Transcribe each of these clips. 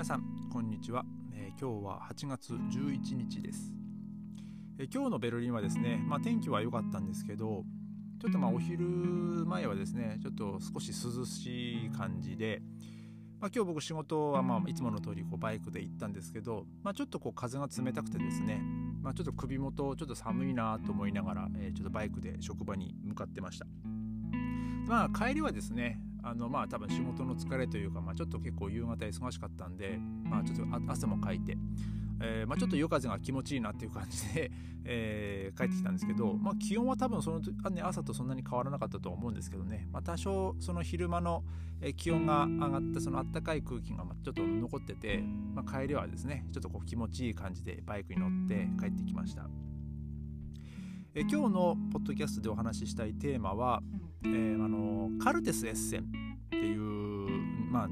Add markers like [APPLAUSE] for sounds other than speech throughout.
皆さんこんにちは、えー、今日は8月11日です、えー、今日のベルリンはですね、まあ、天気は良かったんですけどちょっとまあお昼前はですねちょっと少し涼しい感じで、まあ、今日僕仕事はまあいつもの通りこりバイクで行ったんですけど、まあ、ちょっとこう風が冷たくてですね、まあ、ちょっと首元ちょっと寒いなと思いながら、えー、ちょっとバイクで職場に向かってました。まあ帰りはですねあのまあ多分仕事の疲れというか、まあ、ちょっと結構夕方忙しかったんで、まあ、ちょっと汗もかいて、えー、まあ、ちょっと夜風が気持ちいいなっていう感じで、[LAUGHS] えー、帰ってきたんですけど、まあ、気温は多分その、ね、朝とそんなに変わらなかったと思うんですけどね、まあ、多少その昼間の気温が上がってその暖かい空気がちょっと残ってて、まあ、帰りはですねちょっとこう気持ちいい感じでバイクに乗って帰ってきました。え今日のポッドキャストでお話ししたいテーマは、えー、あのカルテスエッセンっていう、まあ、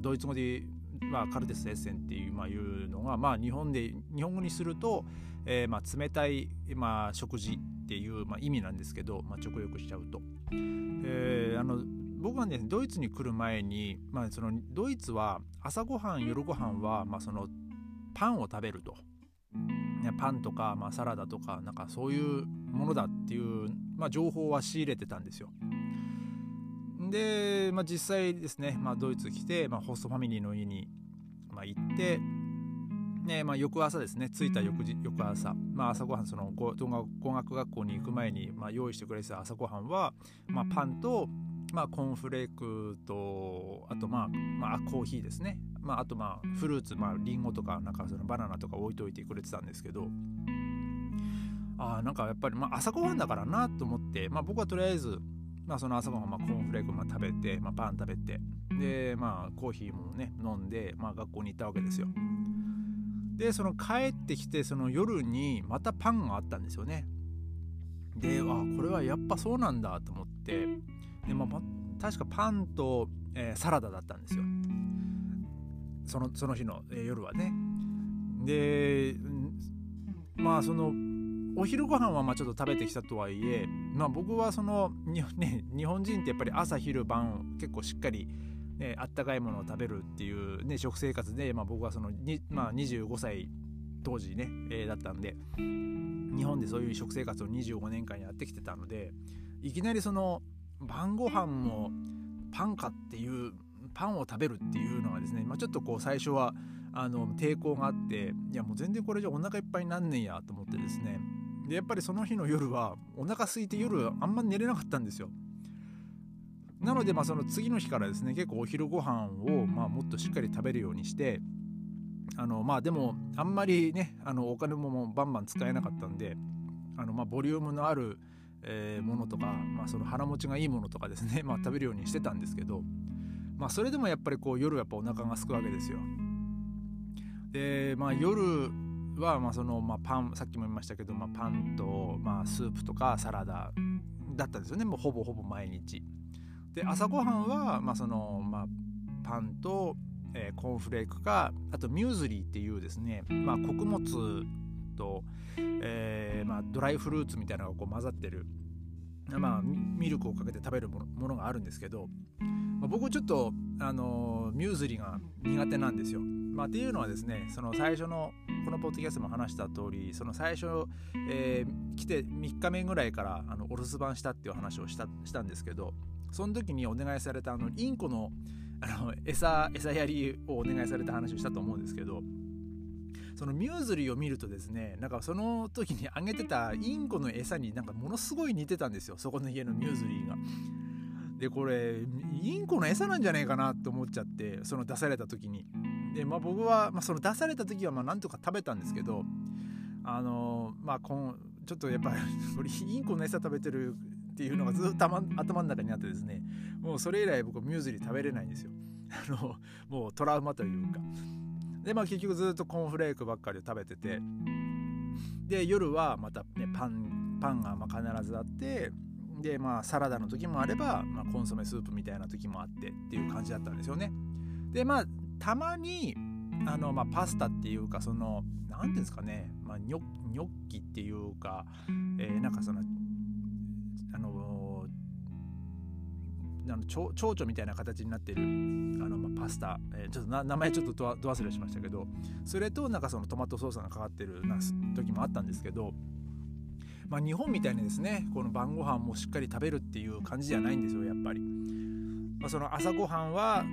ドイツ語で、まあ、カルテスエッセンっていう,、まあ、いうのが、まあ、日本で日本語にすると、えーまあ、冷たい、まあ、食事っていう、まあ、意味なんですけど、まあ、直訳しちゃうと。えー、あの僕はねドイツに来る前に、まあ、そのドイツは朝ごはん夜ごはんは、まあ、そのパンを食べると。ねパンとか、まあ、サラダとかなんかそういうものだっていう、まあ、情報は仕入れてたんですよ。で、まあ、実際ですね、まあ、ドイツ来て、まあ、ホストファミリーの家に、まあ、行って、ねまあ、翌朝ですね着いた翌翌朝、まあ、朝ごはんその語学学校に行く前に、まあ、用意してくれてた朝ごはんは、まあ、パンと、まあ、コーンフレークとあと、まあまあ、コーヒーですねまあ、あとまあフルーツ、まあ、リンゴとかなんかそのバナナとか置いといてくれてたんですけどあなんかやっぱり、まあ、朝ごはんだからなと思って、まあ、僕はとりあえず、まあ、その朝ごはん、まあ、コーンフレークまあ食べて、まあ、パン食べてで、まあ、コーヒーもね飲んで、まあ、学校に行ったわけですよ。でその帰ってきてその夜にまたパンがあったんですよね。であこれはやっぱそうなんだと思ってで、まあ、確かパンと、えー、サラダだったんですよ。そのその日の、えー、夜はね。でまあそのお昼ご飯はまあちょっと食べてきたとはいえ、まあ、僕はそのに、ね、日本人ってやっぱり朝昼晩結構しっかり、ね、あったかいものを食べるっていう、ね、食生活で、まあ、僕はそのに、まあ、25歳当時ね、えー、だったんで日本でそういう食生活を25年間やってきてたのでいきなりその晩ご飯もパンかっていうパンを食べるっていうのはですね、まあ、ちょっとこう最初はあの抵抗があっていやもう全然これじゃお腹いっぱいになんねんやと思ってですね。でやっぱりその日の夜はお腹空いて夜あんま寝れなかったんですよ。なのでまあその次の日からですね結構お昼ご飯をまあもっとしっかり食べるようにしてあのまあでもあんまりねあのお金もバンバン使えなかったんであのまあボリュームのある、え、ものとか、まあ、その腹持ちがいいものとかですね、[LAUGHS] まあ、食べるようにしてたんですけどまあそれでもやっぱりこう夜やっぱお腹が空くわけですよ。でまあ夜はまあそのまあパンさっきも言いましたけど、まあ、パンとまあスープとかサラダだったんですよねもうほぼほぼ毎日。で朝ごはんはまあそのまあパンと、えー、コーンフレークかあとミューズリーっていうですね、まあ、穀物と、えーまあ、ドライフルーツみたいなのがこう混ざってる、まあ、ミルクをかけて食べるものがあるんですけどまあ、僕ちょっと、あのミューズリが苦手なんですよ。まあ、っていうのはですねその最初のこのポッドキャストも話した通りその最初、えー、来て3日目ぐらいからあのお留守番したっていう話をしたしたんですけどその時にお願いされたあのインコのあの餌餌やりをお願いされた話をしたと思うんですけどそのミューズリーを見るとですねなんかその時にあげてたインコの餌になんかものすごい似てたんですよそこの家のミューズリーが。でこれインコの餌なんじゃねえかなって思っちゃってその出された時に。でまあ僕は、まあ、その出された時はまあなんとか食べたんですけどあのまあこんちょっとやっぱりインコの餌食べてるっていうのがずっと頭の中にあってですねもうそれ以来僕ミューズリー食べれないんですよ。あのもうトラウマというか。でまあ結局ずっとコーンフレークばっかりを食べてて。で夜はまたねパンパンがま必ずあってでまあサラダの時もあれば、まあ、コンソメスープみたいな時もあってっていう感じだったんですよね。でまあたまにあの、まあ、パスタっていうかその何ていうんですかね、まあ、ニョニョッキっていうか、えー、なんかそのあのあの蝶々みたいな形になってるあの、まあ、パスタ、えー、ちょっと名前ちょっとど忘れしましたけどそれとなんかそのトマトソースがかかってるな時もあったんですけど、まあ、日本みたいにですねこの晩ご飯もしっかり食べるっていう感じじゃないんですよやっぱり。まあ、その朝ごはんは、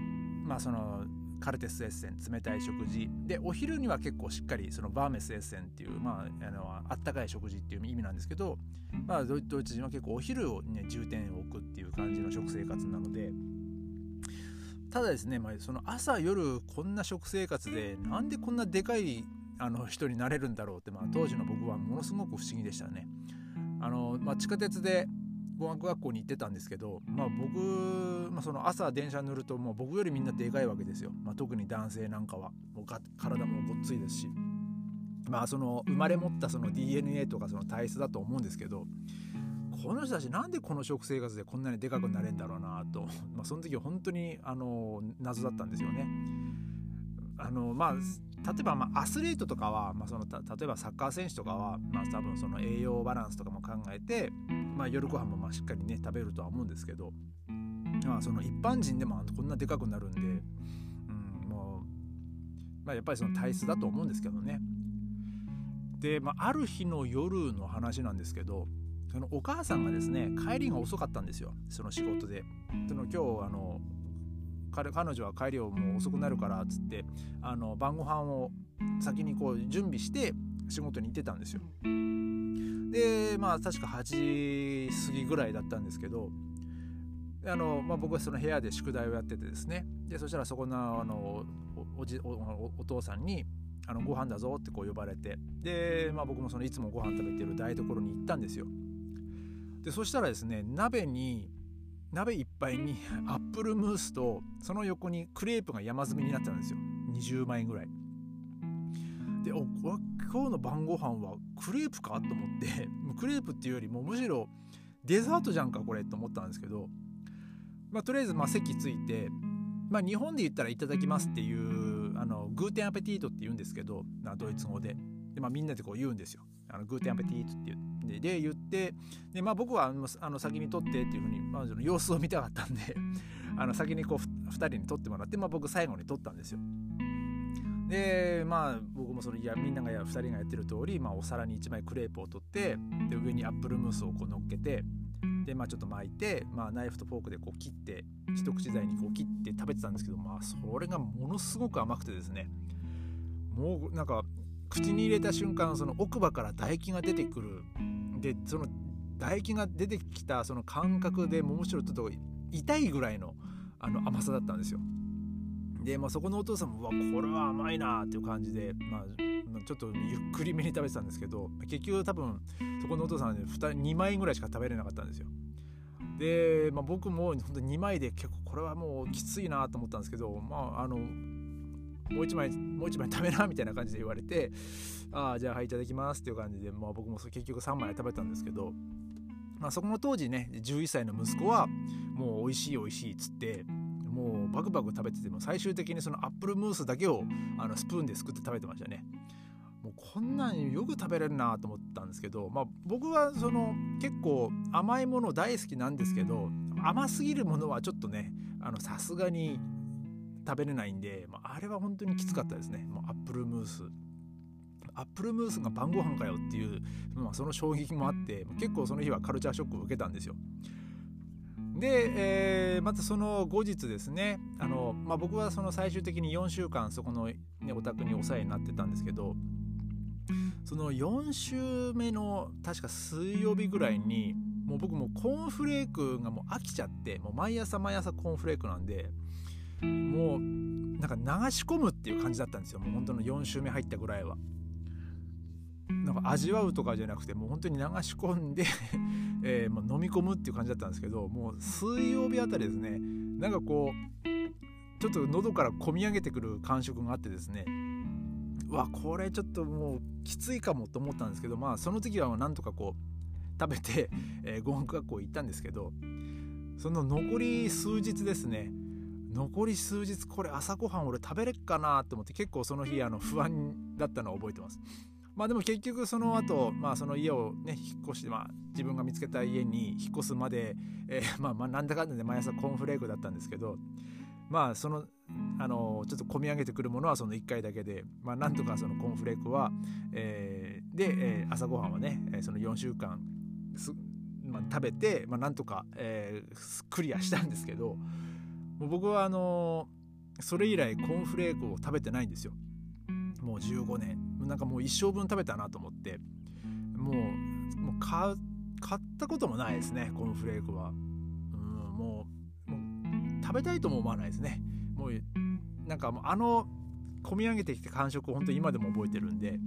まあ、そのカルテスエッセン冷たい食事でお昼には結構しっかりそのバーメスエッセンっていう、まあ、あのあったかい食事っていう意味なんですけど、まあ、ドイツ人は結構お昼を、ね、重点を置くっていう感じの食生活なのでただですね、まあ、その朝夜こんな食生活でなんでこんなでかいあの人になれるんだろうって、まあ、当時の僕はものすごく不思議でしたね。あのまあ、地下鉄で語学学校に行ってたんですけど、まあ、僕、まあ、その朝電車に乗るともう僕よりみんなでかいわけですよ、まあ、特に男性なんかは。もう体もごっついですし、まあ、その生まれ持ったその DNA とかその体質だと思うんですけどこの人たちなんでこの食生活でこんなにでかくなれるんだろうなと、まあ、その時本当にあの謎だったんですよね。あのまあ例えばまあアスリートとかは、まあ、その例えばサッカー選手とかは、まあ、多分その栄養バランスとかも考えて、まあ、夜ご飯もまあしっかりね食べるとは思うんですけど、まあ、その一般人でもこんなでかくなるんで、うんもうまあ、やっぱりその体質だと思うんですけどね。で、まあ、ある日の夜の話なんですけどそのお母さんがですね帰りが遅かったんですよその仕事で。その今日あの彼女は帰りをもう遅くなるからっつってあの晩ご飯を先にこう準備して仕事に行ってたんですよ。でまあ確か8時過ぎぐらいだったんですけどあの、まあ、僕はその部屋で宿題をやっててですねでそしたらそこのあのおじおお父さんにあのご飯だぞってこう呼ばれてで、まあ、僕もそのいつもご飯食べてる台所に行ったんですよ。でそしたらですね鍋に鍋いっぱいにアップルムースとその横にクレープが山積みになってたんですよ。20枚ぐらい。でお今日の晩ご飯はクレープかと思ってクレープっていうよりもむしろデザートじゃんかこれと思ったんですけど、まあ、とりあえずまあ席ついて、まあ、日本で言ったら「いただきます」っていうあのグーテンアペティートって言うんですけどドイツ語で。で、まあ、みんなでこう言うんですよ。あのグーテンアペティートって言ってでで言ってで、まあ、僕はあの先に取ってっていうふうに、まあ、様子を見たかったんで [LAUGHS] あの先にこう2人に取ってもらって、まあ、僕最後に取ったんですよ。でまあ僕もそのいやみんながや2人がやってる通り、まあ、お皿に1枚クレープを取ってで上にアップルムースをこう乗っけてでまあちょっと巻いて、まあ、ナイフとフォークでこう切って一口大にこう切って食べてたんですけどまあそれがものすごく甘くてですねもうなんか口に入れた瞬間その奥歯から唾液が出てくるでその唾液が出てきたその感覚でもむしろちょっと痛いぐらいのあの甘さだったんですよ。で、まあ、そこのお父さんも「うわこれは甘いな」っていう感じで、まあ、ちょっとゆっくりめに食べてたんですけど結局多分そこのお父さんは、2, 2枚ぐらいしか食べれなかったんですよ。で、まあ、僕も本当2枚で結構これはもうきついなと思ったんですけど、まあ、あのもう一枚もう一枚食べなみたいな感じで言われてああじゃあはいいただきますっていう感じで、まあ、僕も結局3枚食べたんですけど、まあ、そこの当時ね11歳の息子はもう美味しい美味しいっつってもうバクバク食べてても最終的にそのアップルムースだけをあのスプーンですくって食べてましたね。もうこんなんよく食べれるなと思ったんですけど、まあ、僕はその結構甘いもの大好きなんですけど甘すぎるものはちょっとねさすがに食べれないんで、まあ、あれは本当にきつかったですね。もうアップルムース。アップルムースが晩ご飯かよっていう、まあ、その衝撃もあって結構その日はカルチャーショックを受けたんですよ。で、えー、またその後日ですねあの、まあ、僕はその最終的に4週間そこの、ね、お宅にお世話になってたんですけどその4週目の確か水曜日ぐらいにもう僕もコーンフレークがもう飽きちゃってもう毎朝毎朝コーンフレークなんでもうなんか流し込むっていう感じだったんですよ。もう本当の4週目入ったぐらいは。なんか味わうとかじゃなくてもう本当に流し込んで [LAUGHS] えー、まあ、飲み込むっていう感じだったんですけどもう水曜日あたりですね。なんかこうちょっと喉から込み上げてくる感触があってですね。わこれちょっともうきついかもと思ったんですけどまあその時はなんとかこう食べて、えー、語学学校行ったんですけどその残り数日ですね。残り数日これ朝ごはん俺食べれっかなと思って結構その日あの不安だったのを覚えてます。まあでも結局その後、まあその家をね引っ越して、まあ、自分が見つけた家に引っ越すまで、えー、[LAUGHS] まあまあなんだかんだで毎朝コーンフレークだったんですけどまあそのあのちょっと込み上げてくるものはその1回だけで、まあ、なんとかそのコーンフレークは、えー、で、えー、朝ごはんはねその4週間まあ、食べて、まあ、なんとか、えー、クリアしたんですけどもう僕はあのそれ以来コーンフレークを食べてないんですよ。もう15年。なんかもう一生分食べたなと思って。もうもう買ったこともないですねコーンフレークは、うん、もうもう食べたいとも思わないですね。もうなんかもうあの込み上げてきて感触を本当に今でも覚えてるんで。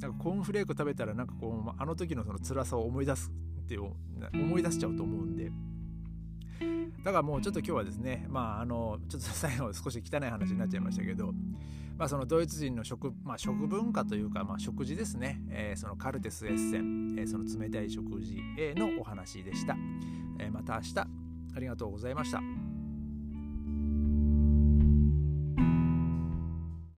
なんかコーンフレーク食べたらなんかこうあの時のその辛さを思い出すって思い出しちゃうと思うんで。だからもうちょっと今日はですねまああのちょっと最後少し汚い話になっちゃいましたけどまあそのドイツ人の食,、まあ、食文化というか、まあ、食事ですね、えー、そのカルテスエッセン、えー、その冷たい食事へのお話でした、えー、また明日。ありがとうございました。